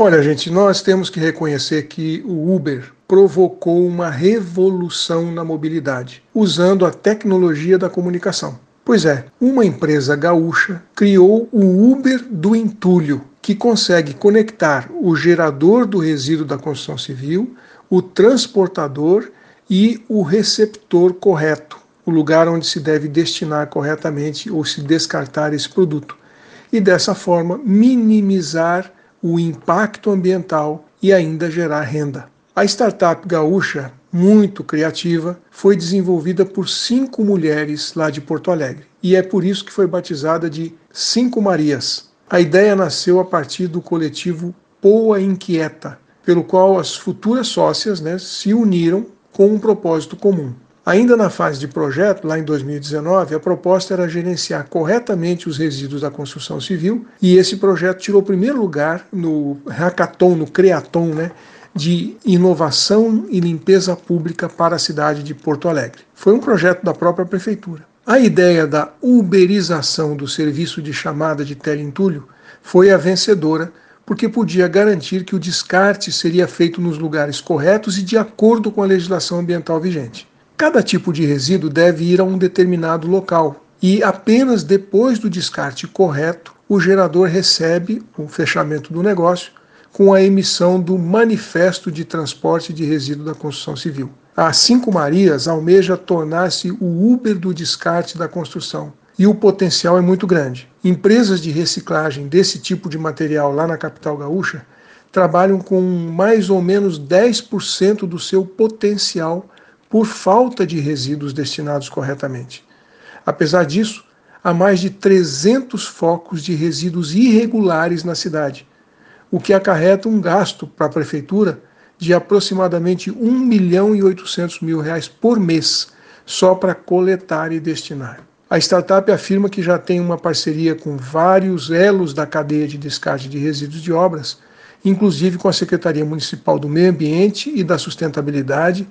Olha, gente, nós temos que reconhecer que o Uber provocou uma revolução na mobilidade, usando a tecnologia da comunicação. Pois é, uma empresa gaúcha criou o Uber do entulho, que consegue conectar o gerador do resíduo da construção civil, o transportador e o receptor correto, o lugar onde se deve destinar corretamente ou se descartar esse produto. E dessa forma minimizar o impacto ambiental e ainda gerar renda. A startup gaúcha, muito criativa, foi desenvolvida por cinco mulheres lá de Porto Alegre e é por isso que foi batizada de Cinco Marias. A ideia nasceu a partir do coletivo Poa Inquieta, pelo qual as futuras sócias né, se uniram com um propósito comum. Ainda na fase de projeto, lá em 2019, a proposta era gerenciar corretamente os resíduos da construção civil e esse projeto tirou primeiro lugar no hackathon, no creaton, né, de inovação e limpeza pública para a cidade de Porto Alegre. Foi um projeto da própria prefeitura. A ideia da uberização do serviço de chamada de teleentulho foi a vencedora, porque podia garantir que o descarte seria feito nos lugares corretos e de acordo com a legislação ambiental vigente. Cada tipo de resíduo deve ir a um determinado local e apenas depois do descarte correto o gerador recebe o fechamento do negócio com a emissão do Manifesto de Transporte de Resíduo da Construção Civil. A Cinco Marias almeja tornar-se o Uber do descarte da construção. E o potencial é muito grande. Empresas de reciclagem desse tipo de material lá na capital gaúcha trabalham com mais ou menos 10% do seu potencial por falta de resíduos destinados corretamente. Apesar disso, há mais de 300 focos de resíduos irregulares na cidade, o que acarreta um gasto para a prefeitura de aproximadamente 1 milhão e 800 mil reais por mês, só para coletar e destinar. A startup afirma que já tem uma parceria com vários elos da cadeia de descarte de resíduos de obras, inclusive com a Secretaria Municipal do Meio Ambiente e da Sustentabilidade,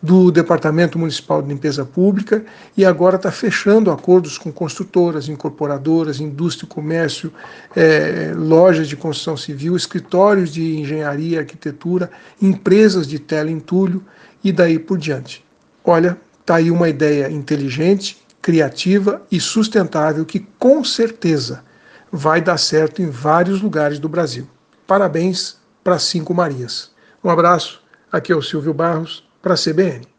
do Departamento Municipal de Limpeza Pública e agora está fechando acordos com construtoras, incorporadoras, indústria e comércio, é, lojas de construção civil, escritórios de engenharia e arquitetura, empresas de teleentulho e daí por diante. Olha, está aí uma ideia inteligente, criativa e sustentável que com certeza vai dar certo em vários lugares do Brasil. Parabéns para Cinco Marias. Um abraço, aqui é o Silvio Barros para a CBN.